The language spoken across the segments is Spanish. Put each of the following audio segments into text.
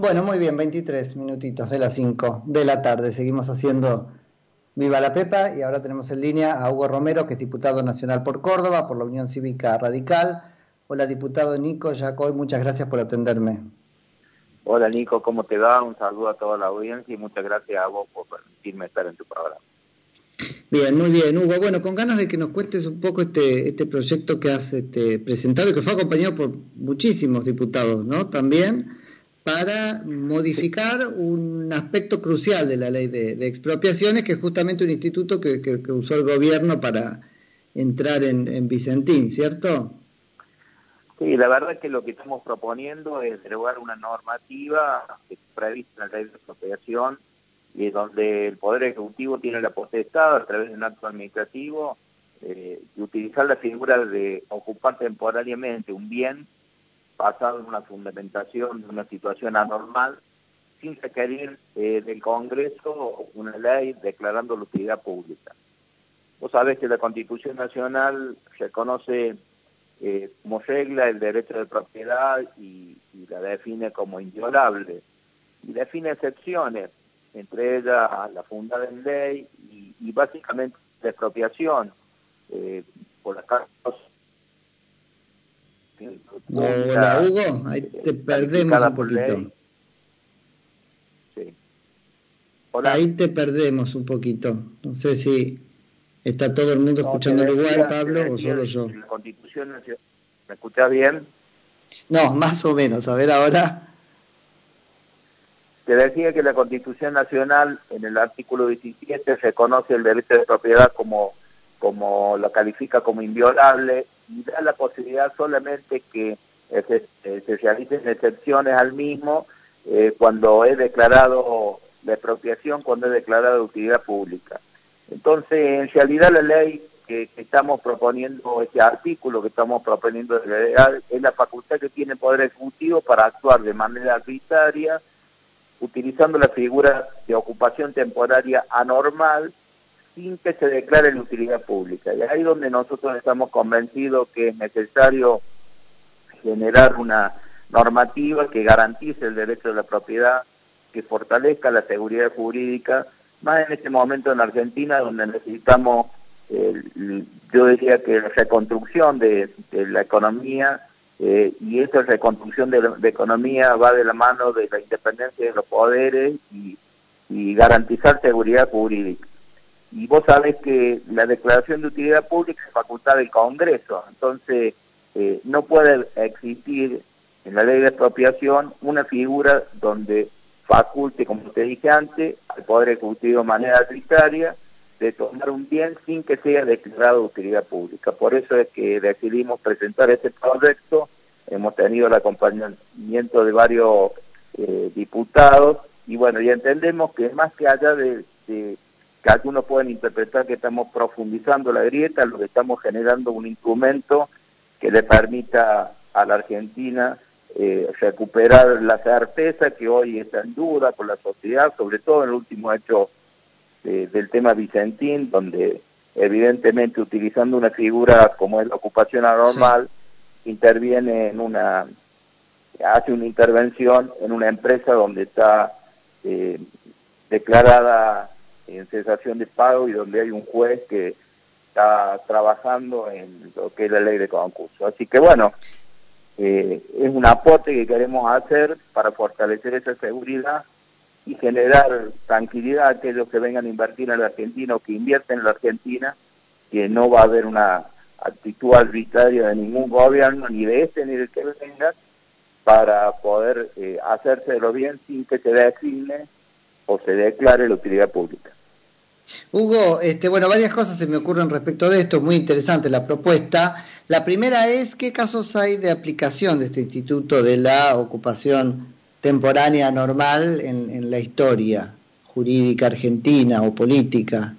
Bueno, muy bien, 23 minutitos de las 5 de la tarde. Seguimos haciendo Viva la Pepa y ahora tenemos en línea a Hugo Romero, que es diputado nacional por Córdoba, por la Unión Cívica Radical. Hola, diputado Nico Yacoy, muchas gracias por atenderme. Hola Nico, ¿cómo te va? Un saludo a toda la audiencia y muchas gracias a vos por permitirme estar en tu programa. Bien, muy bien, Hugo. Bueno, con ganas de que nos cuentes un poco este, este proyecto que has este, presentado y que fue acompañado por muchísimos diputados, ¿no? También para modificar un aspecto crucial de la ley de, expropiaciones, que es justamente un instituto que, usó el gobierno para entrar en, Vicentín, ¿cierto? Sí, la verdad es que lo que estamos proponiendo es derogar una normativa que prevista en la ley de expropiación y donde el Poder Ejecutivo tiene la potestad, a través de un acto administrativo, eh, de utilizar la figura de ocupar temporariamente un bien basado en una fundamentación de una situación anormal, sin requerir eh, del Congreso una ley declarando la utilidad pública. Vos sabés que la Constitución Nacional reconoce eh, como regla el derecho de propiedad y, la define como inviolable. Y define excepciones, entre ellas la fundada en ley y, básicamente la expropiación eh, por las causas Hola Hugo, ahí te perdemos un poquito. Ahí te perdemos un poquito. No sé si está todo el mundo escuchando igual, Pablo, o solo yo. La Constitución ¿Me escuchás bien? No, más o menos. A ver ahora. Te decía que la Constitución Nacional, en el artículo 17, reconoce el derecho de propiedad como, como lo califica como inviolable y da la posibilidad solamente que eh, se, realicen excepciones al mismo eh, cuando es declarado la expropiación, cuando es declarada de utilidad pública. Entonces, en realidad la ley que, estamos proponiendo, este artículo que estamos proponiendo es la facultad que tiene Poder Ejecutivo para actuar de manera arbitraria, utilizando la figura de ocupación temporaria anormal sin que se declare la utilidad pública. Y ahí donde nosotros estamos convencidos que es necesario generar una normativa que garantice el derecho de la propiedad, que fortalezca la seguridad jurídica, más en este momento en Argentina donde necesitamos, yo diría que la reconstrucción de, la economía eh, y esa reconstrucción de la economía va de la mano de la independencia de los poderes y garantizar seguridad jurídica y vos sabés que la declaración de utilidad pública es facultad del Congreso, entonces eh, no puede existir en la ley de expropiación una figura donde faculte, como te dije antes, al Poder Ejecutivo de manera arbitraria de tomar un bien sin que sea declarado de utilidad pública. Por eso es que decidimos presentar este proyecto, hemos tenido el acompañamiento de varios eh, diputados y bueno, ya entendemos que más que allá de que algunos pueden interpretar que estamos profundizando la grieta, lo que estamos generando un instrumento que le permita a la Argentina eh, recuperar la certeza que hoy está en duda con la sociedad, sobre todo en el último hecho eh, del tema Vicentín, donde evidentemente utilizando una figura como es la ocupación anormal, interviene en una, hace una intervención en una empresa donde está eh, declarada en cesación de pago y donde hay un juez que está trabajando en lo que es la ley de concurso. Así que bueno, eh, es un aporte que queremos hacer para fortalecer esa seguridad y generar tranquilidad a aquellos que vengan a invertir en la Argentina o que invierten en la Argentina, que no va a haber una actitud arbitraria de ningún gobierno, ni de este ni del que venga, para poder eh, hacérselo bien sin que se designe o se declare la utilidad pública. Hugo, este, bueno, varias cosas se me ocurren respecto de esto, muy interesante la propuesta. La primera es, ¿qué casos hay de aplicación de este instituto de la ocupación temporánea normal en, la historia jurídica argentina o política?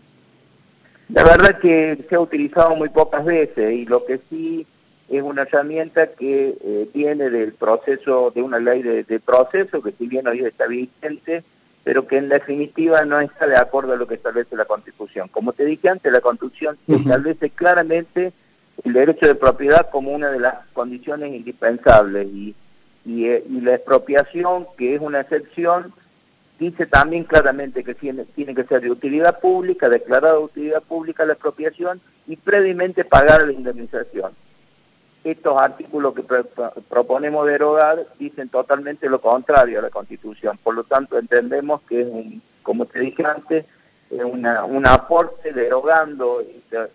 La verdad que se ha utilizado muy pocas veces y lo que sí es una herramienta que eh, viene del proceso, de una ley de, de proceso que si bien hoy está vigente, pero que en definitiva no está de acuerdo a lo que establece la Constitución. Como te dije antes, la Constitución establece claramente el derecho de propiedad como una de las condiciones indispensables y, y, eh, y la expropiación, que es una excepción, dice también claramente que tiene, tiene que ser de utilidad pública, declarada de utilidad pública la expropiación y previamente pagar la indemnización. Estos artículos que proponemos derogar dicen totalmente lo contrario a la Constitución. Por lo tanto, entendemos que es un, como te dije antes, es un aporte derogando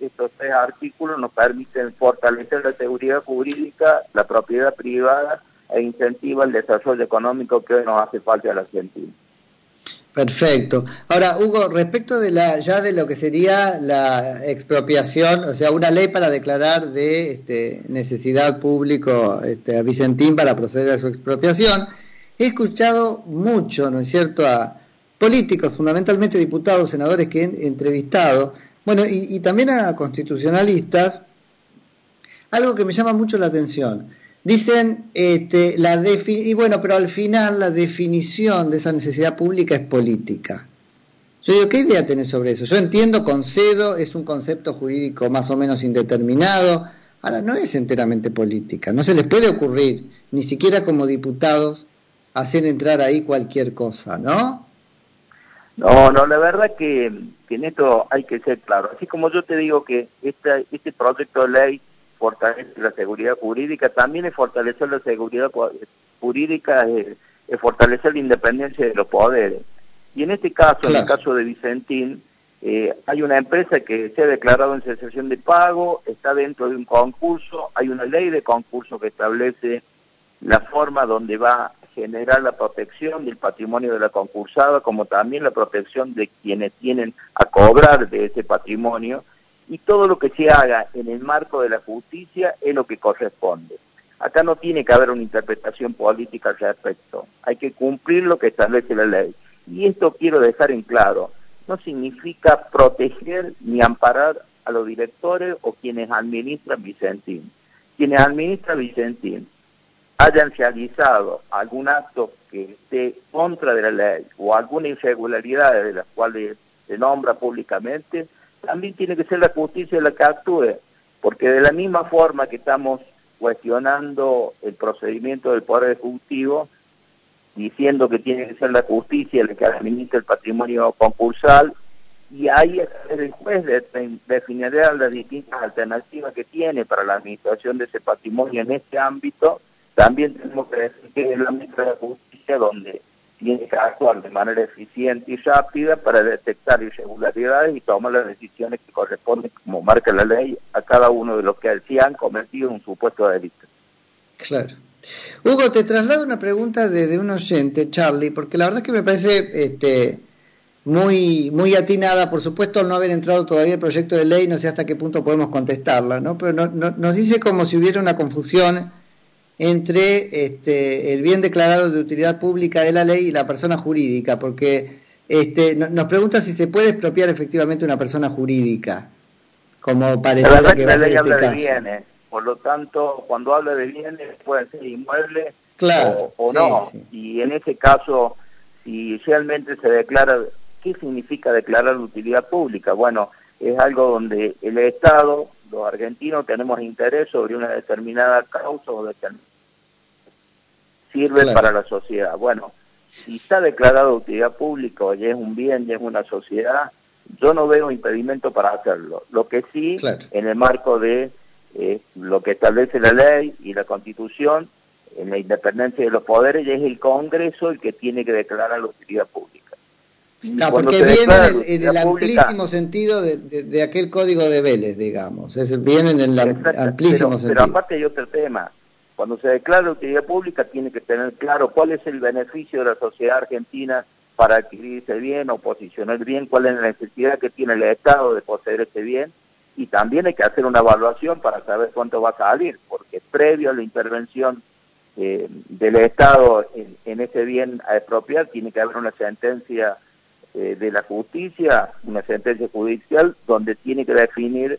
estos tres artículos nos permiten fortalecer la seguridad jurídica, la propiedad privada e incentiva el desarrollo económico que hoy nos hace falta a la Argentina. Perfecto. Ahora, Hugo, respecto de la ya de lo que sería la expropiación, o sea, una ley para declarar de este, necesidad público este, a Vicentín para proceder a su expropiación, he escuchado mucho, ¿no es cierto?, a políticos, fundamentalmente diputados, senadores que he entrevistado, bueno, y, y también a constitucionalistas, algo que me llama mucho la atención. Dicen, este, la y bueno, pero al final la definición de esa necesidad pública es política. Yo digo, ¿qué idea tenés sobre eso? Yo entiendo, concedo, es un concepto jurídico más o menos indeterminado. Ahora, no es enteramente política. No se les puede ocurrir, ni siquiera como diputados, hacer entrar ahí cualquier cosa, ¿no? No, no, la verdad que, que en esto hay que ser claro. Así como yo te digo que esta, este proyecto de ley fortalece la seguridad jurídica, también es fortalecer la seguridad jurídica, es, fortalecer la independencia de los poderes. Y en este caso, en el caso de Vicentín, eh, hay una empresa que se ha declarado en cesación de pago, está dentro de un concurso, hay una ley de concurso que establece la forma donde va a generar la protección del patrimonio de la concursada, como también la protección de quienes tienen a cobrar de ese patrimonio, y todo lo que se haga en el marco de la justicia es lo que corresponde. Acá no tiene que haber una interpretación política al respecto, hay que cumplir lo que establece la ley. Y esto quiero dejar en claro, no significa proteger ni amparar a los directores o quienes administran Vicentín. Quienes administran Vicentín hayan realizado algún acto que esté contra de la ley o alguna irregularidad de las cuales se nombra públicamente, también tiene que ser la justicia la que actúe, porque de la misma forma que estamos cuestionando el procedimiento del Poder Ejecutivo, diciendo que tiene que ser la justicia la que administra el patrimonio concursal, y ahí el juez definirá las distintas alternativas que tiene para la administración de ese patrimonio en este ámbito, también tenemos que decir que es la ministra de Justicia donde tiene que actuar de manera eficiente y rápida para detectar irregularidades y tomar las decisiones que corresponden, como marca la ley, a cada uno de los que sí han cometido un supuesto delito. Claro. Hugo, te traslado una pregunta de, un oyente, Charlie, porque la verdad es que me parece este, muy, muy atinada, por supuesto, al no haber entrado todavía el proyecto de ley, no sé hasta qué punto podemos contestarla, ¿no? Pero nos dice como si hubiera una confusión entre este, el bien declarado de utilidad pública de la ley y la persona jurídica, porque este, nos pregunta si se puede expropiar efectivamente una persona jurídica, como parece que va a ser este habla De bienes, por lo tanto, cuando habla de bienes puede ser inmueble o, no, y en ese caso, si realmente se declara, ¿qué significa declarar utilidad pública? Bueno, es algo donde el Estado los argentinos tenemos interés sobre una determinada causa o determinada sirve para la sociedad. Bueno, si está declarado utilidad pública y es un bien y es una sociedad, yo no veo impedimento para hacerlo. Lo que sí, en el marco de eh, lo que establece la ley y la constitución, en la independencia de los poderes, es el Congreso el que tiene que declarar la utilidad pública. No, porque viene en el, amplísimo sentido de, aquel código de Vélez, digamos. Es, viene en el amplísimo sentido. Pero aparte hay otro tema. Cuando se declara utilidad pública tiene que tener claro cuál es el beneficio de la sociedad argentina para adquirir ese bien o posicionar bien, cuál es la necesidad que tiene el Estado de poseer ese bien. Y también hay que hacer una evaluación para saber cuánto va a salir, porque previo a la intervención eh, del Estado en, ese bien a expropiar tiene que haber una sentencia eh, de la justicia, una sentencia judicial donde tiene que definir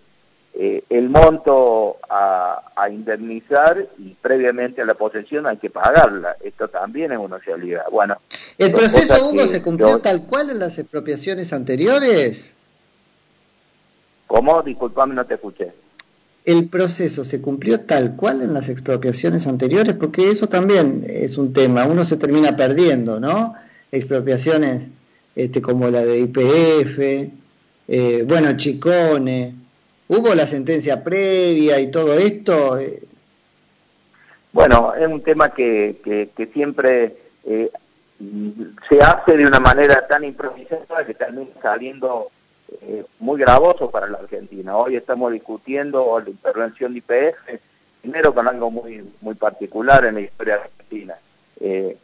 eh, el monto a, indemnizar y previamente a la posesión hay que pagarla. Esto también es una realidad. Bueno, ¿El proceso, Hugo, se cumplió tal cual en las expropiaciones anteriores? ¿Cómo? Disculpame, no te escuché. ¿el proceso se cumplió tal cual en las expropiaciones anteriores? Porque eso también es un tema, uno se termina perdiendo, ¿no? Expropiaciones este, como la de IPF, eh, bueno, Chicone, ¿hubo la sentencia previa y todo esto? Bueno, es un tema que, que, siempre eh, se hace de una manera tan improvisada que termina saliendo eh, muy gravoso para la Argentina. Hoy estamos discutiendo la intervención de IPF, primero con algo muy, muy particular en la historia argentina. Eh,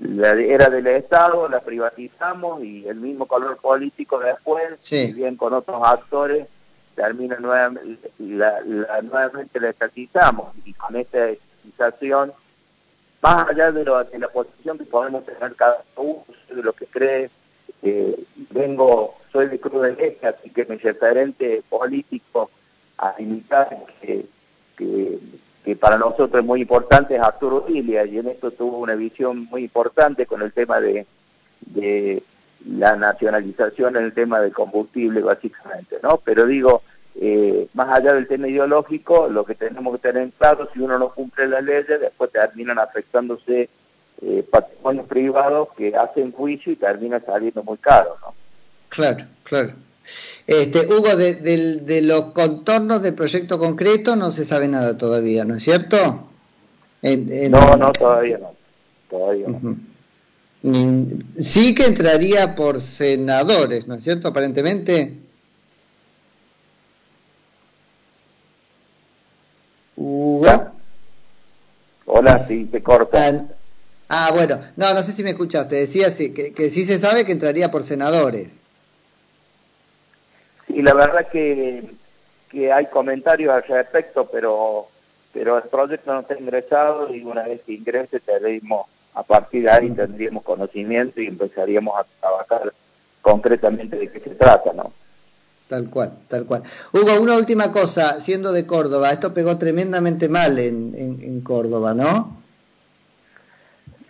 la era del Estado, la privatizamos y el mismo color político después, si bien con otros actores, termina nuevamente la, nuevamente la estatizamos y con esta estatización, más allá de, de la posición que podemos tener cada uno, de lo que cree, eh, vengo, soy de Cruz del Eje, así que mi referente político a imitar que, que, para nosotros es muy importante es Arturo Ilia y en esto tuvo una visión muy importante con el tema de la nacionalización en el tema del combustible básicamente, ¿no? Pero digo, eh, más allá del tema ideológico, lo que tenemos que tener claro, si uno no cumple las leyes, después terminan afectándose eh, patrimonios privados que hacen juicio y terminan saliendo muy caros, ¿no? Claro, claro. Este, Hugo, de, los contornos del proyecto concreto no se sabe nada todavía, ¿no es cierto? No, no, todavía no. Todavía no. Sí que entraría por senadores, ¿no es cierto? Aparentemente. Hugo. Hola, sí, te corta. Ah, ah, bueno, no, no sé si me escuchaste. Decía sí, que, que sí se sabe que entraría por senadores. Y la verdad que, que hay comentarios al respecto, pero, pero el proyecto no está ingresado y una vez que ingrese tendríamos, a partir de ahí tendríamos conocimiento y empezaríamos a trabajar concretamente de qué se trata, ¿no? Tal cual, tal cual. Hugo, una última cosa, siendo de Córdoba, esto pegó tremendamente mal en, en, en Córdoba, ¿no?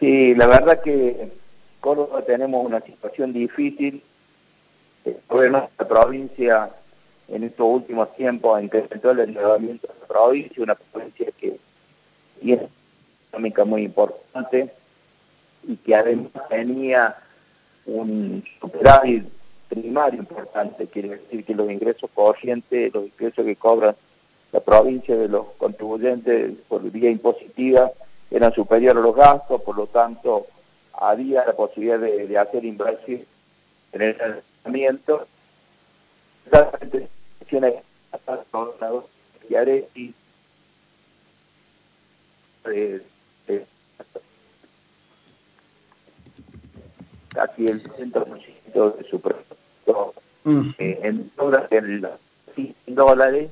Sí, la verdad que Córdoba tenemos una situación difícil bueno, la provincia en estos últimos tiempos incrementó el endeudamiento de la provincia, una provincia que tiene una económica muy importante y que además tenía un superávit primario importante, quiere decir que los ingresos corrientes, los ingresos que cobran la provincia de los contribuyentes por vía impositiva eran superiores a los gastos, por lo tanto había la posibilidad de, hacer inversión en el tratamiento, y haré y eh, eh, casi el 100% de su producto mm. eh, en dólares, en dólares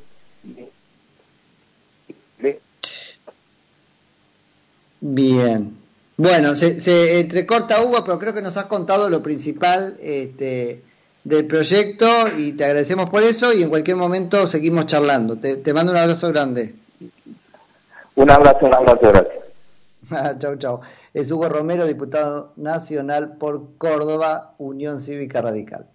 Bien. Bueno, se, se entrecorta Hugo, pero creo que nos has contado lo principal este, del proyecto y te agradecemos por eso y en cualquier momento seguimos charlando. Te, te mando un abrazo grande. Un abrazo, un abrazo, gracias. chau, chau. Es Hugo Romero, diputado nacional por Córdoba, Unión Cívica Radical.